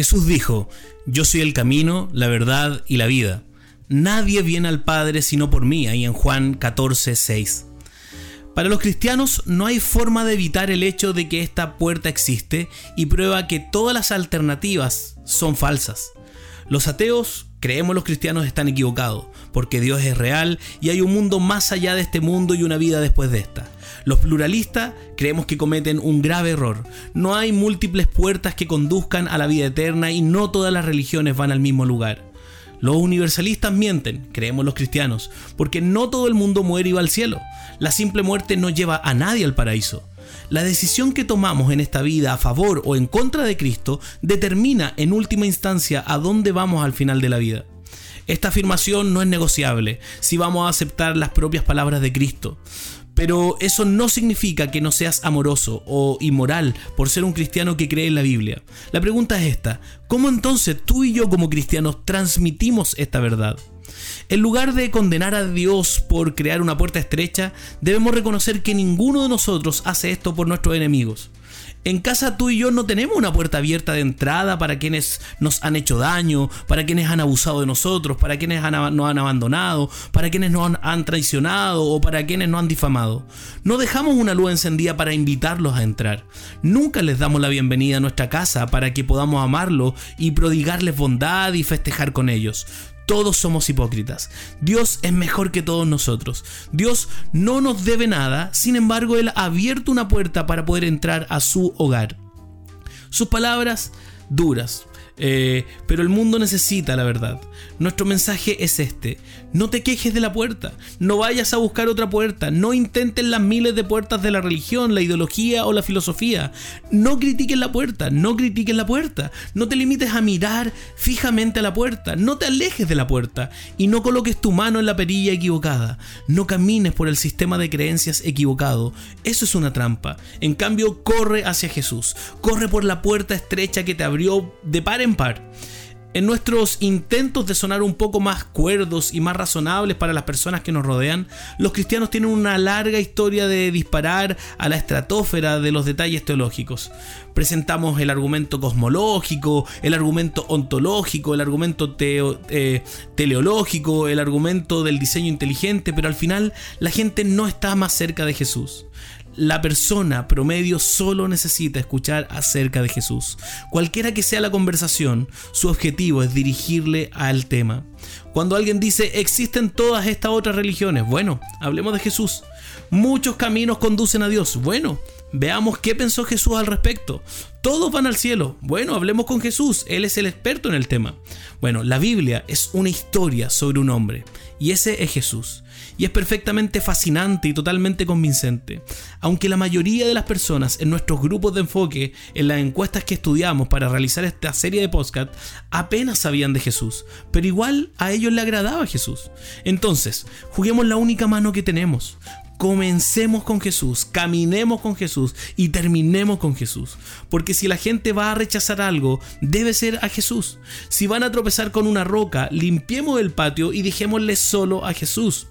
Jesús dijo, Yo soy el camino, la verdad y la vida. Nadie viene al Padre sino por mí, ahí en Juan 14, 6. Para los cristianos no hay forma de evitar el hecho de que esta puerta existe y prueba que todas las alternativas son falsas. Los ateos creemos los cristianos están equivocados, porque Dios es real y hay un mundo más allá de este mundo y una vida después de esta. Los pluralistas creemos que cometen un grave error. No hay múltiples puertas que conduzcan a la vida eterna y no todas las religiones van al mismo lugar. Los universalistas mienten, creemos los cristianos, porque no todo el mundo muere y va al cielo. La simple muerte no lleva a nadie al paraíso. La decisión que tomamos en esta vida a favor o en contra de Cristo determina en última instancia a dónde vamos al final de la vida. Esta afirmación no es negociable si vamos a aceptar las propias palabras de Cristo. Pero eso no significa que no seas amoroso o inmoral por ser un cristiano que cree en la Biblia. La pregunta es esta, ¿cómo entonces tú y yo como cristianos transmitimos esta verdad? En lugar de condenar a Dios por crear una puerta estrecha, debemos reconocer que ninguno de nosotros hace esto por nuestros enemigos. En casa tú y yo no tenemos una puerta abierta de entrada para quienes nos han hecho daño, para quienes han abusado de nosotros, para quienes nos han abandonado, para quienes nos han, traicionado o para quienes nos han difamado. No dejamos una luz encendida para invitarlos a entrar. Nunca les damos la bienvenida a nuestra casa para que podamos amarlos y prodigarles bondad y festejar con ellos. Todos somos hipócritas. Dios es mejor que todos nosotros. Dios no nos debe nada, sin embargo Él ha abierto una puerta para poder entrar a su hogar. Sus palabras duras, eh, pero el mundo necesita la verdad. Nuestro mensaje es este. No te quejes de la puerta. No vayas a buscar otra puerta. No intentes las miles de puertas de la religión, la ideología o la filosofía. No critiques la puerta. No critiques la puerta. No te limites a mirar fijamente a la puerta. No te alejes de la puerta. Y no coloques tu mano en la perilla equivocada. No camines por el sistema de creencias equivocado. Eso es una trampa. En cambio, corre hacia Jesús. Corre por la puerta estrecha que te abrió de par en En nuestros intentos de sonar un poco más cuerdos y más razonables para las personas que nos rodean, los cristianos tienen una larga historia de disparar a la estratosfera de los detalles teológicos. Presentamos el argumento cosmológico, el argumento ontológico, el argumento eh, teleológico, el argumento del diseño inteligente, pero al final la gente no está más cerca de Jesús. La persona promedio solo necesita escuchar acerca de Jesús. Cualquiera que sea la conversación, su objetivo es dirigirle al tema. Cuando alguien dice existen todas estas otras religiones, bueno, hablemos de Jesús. Muchos caminos conducen a Dios. Bueno, veamos qué pensó Jesús al respecto. Todos van al cielo. Bueno, hablemos con Jesús. Él es el experto en el tema. Bueno, la Biblia es una historia sobre un hombre. Y ese es Jesús y es perfectamente fascinante y totalmente convincente. Aunque la mayoría de las personas en nuestros grupos de enfoque, en las encuestas que estudiamos para realizar esta serie de podcast, apenas sabían de Jesús, pero igual a ellos le agradaba Jesús. Entonces, juguemos la única mano que tenemos. Comencemos con Jesús, caminemos con Jesús y terminemos con Jesús. Porque si la gente va a rechazar algo, debe ser a Jesús. Si van a tropezar con una roca, limpiemos el patio y dejémosle solo a Jesús.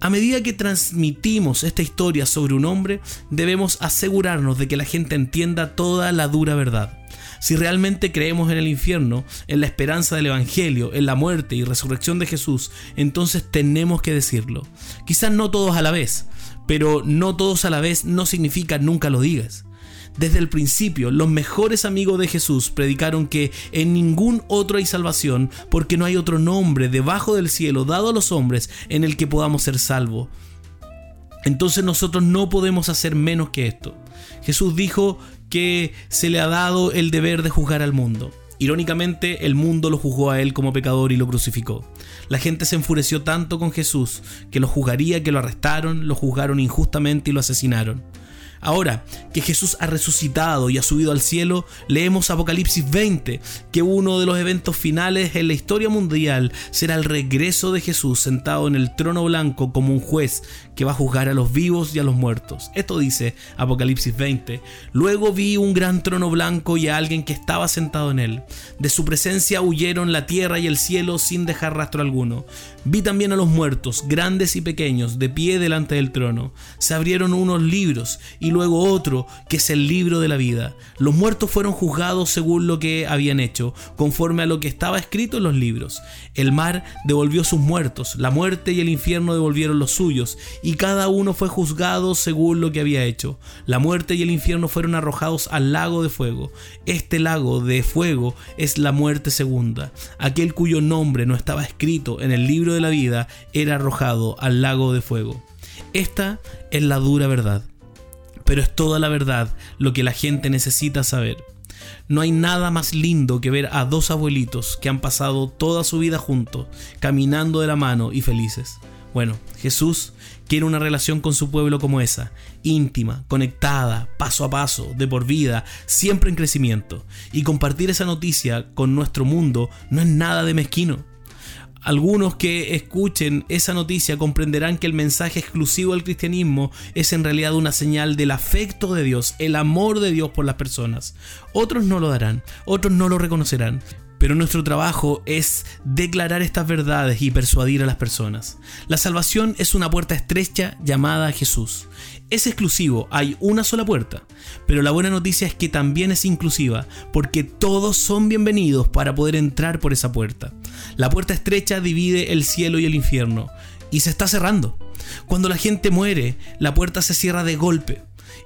A medida que transmitimos esta historia sobre un hombre, debemos asegurarnos de que la gente entienda toda la dura verdad. Si realmente creemos en el infierno, en la esperanza del Evangelio, en la muerte y resurrección de Jesús, entonces tenemos que decirlo. Quizás no todos a la vez, pero no todos a la vez no significa nunca lo digas. Desde el principio, los mejores amigos de Jesús predicaron que en ningún otro hay salvación, porque no hay otro nombre debajo del cielo dado a los hombres en el que podamos ser salvos. Entonces nosotros no podemos hacer menos que esto. Jesús dijo que se le ha dado el deber de juzgar al mundo. Irónicamente, el mundo lo juzgó a él como pecador y lo crucificó. La gente se enfureció tanto con Jesús que lo juzgaría que lo arrestaron, lo juzgaron injustamente y lo asesinaron. Ahora que Jesús ha resucitado y ha subido al cielo, leemos Apocalipsis 20, que uno de los eventos finales en la historia mundial será el regreso de Jesús sentado en el trono blanco como un juez que va a juzgar a los vivos y a los muertos. Esto dice Apocalipsis 20. Luego vi un gran trono blanco y a alguien que estaba sentado en él. De su presencia huyeron la tierra y el cielo sin dejar rastro alguno. Vi también a los muertos, grandes y pequeños, de pie delante del trono. Se abrieron unos libros y y luego otro, que es el libro de la vida. Los muertos fueron juzgados según lo que habían hecho, conforme a lo que estaba escrito en los libros. El mar devolvió sus muertos, la muerte y el infierno devolvieron los suyos, y cada uno fue juzgado según lo que había hecho. La muerte y el infierno fueron arrojados al lago de fuego. Este lago de fuego es la muerte segunda. Aquel cuyo nombre no estaba escrito en el libro de la vida era arrojado al lago de fuego. Esta es la dura verdad, pero es toda la verdad lo que la gente necesita saber. No hay nada más lindo que ver a dos abuelitos que han pasado toda su vida juntos, caminando de la mano y felices. Bueno, Jesús quiere una relación con su pueblo como esa, íntima, conectada, paso a paso, de por vida, siempre en crecimiento. Y compartir esa noticia con nuestro mundo no es nada de mezquino. Algunos que escuchen esa noticia comprenderán que el mensaje exclusivo del cristianismo es en realidad una señal del afecto de Dios, el amor de Dios por las personas. Otros no lo darán, otros no lo reconocerán, pero nuestro trabajo es declarar estas verdades y persuadir a las personas. La salvación es una puerta estrecha llamada Jesús. Es exclusivo, hay una sola puerta, pero la buena noticia es que también es inclusiva, porque todos son bienvenidos para poder entrar por esa puerta. La puerta estrecha divide el cielo y el infierno, y se está cerrando. Cuando la gente muere, la puerta se cierra de golpe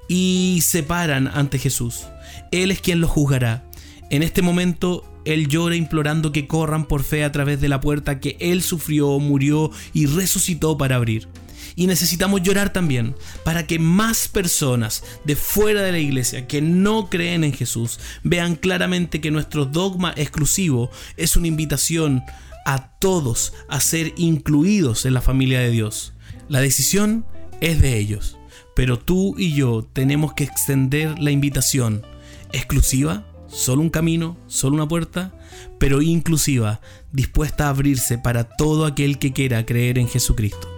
y se paran ante Jesús. Él es quien los juzgará. En este momento él llora implorando que corran por fe a través de la puerta que Él sufrió, murió y resucitó para abrir. Y necesitamos llorar también para que más personas de fuera de la iglesia que no creen en Jesús vean claramente que nuestro dogma exclusivo es una invitación a todos a ser incluidos en la familia de Dios. La decisión es de ellos, pero tú y yo tenemos que extender la invitación. Exclusiva solo un camino, solo una puerta, pero inclusiva, dispuesta a abrirse para todo aquel que quiera creer en Jesucristo.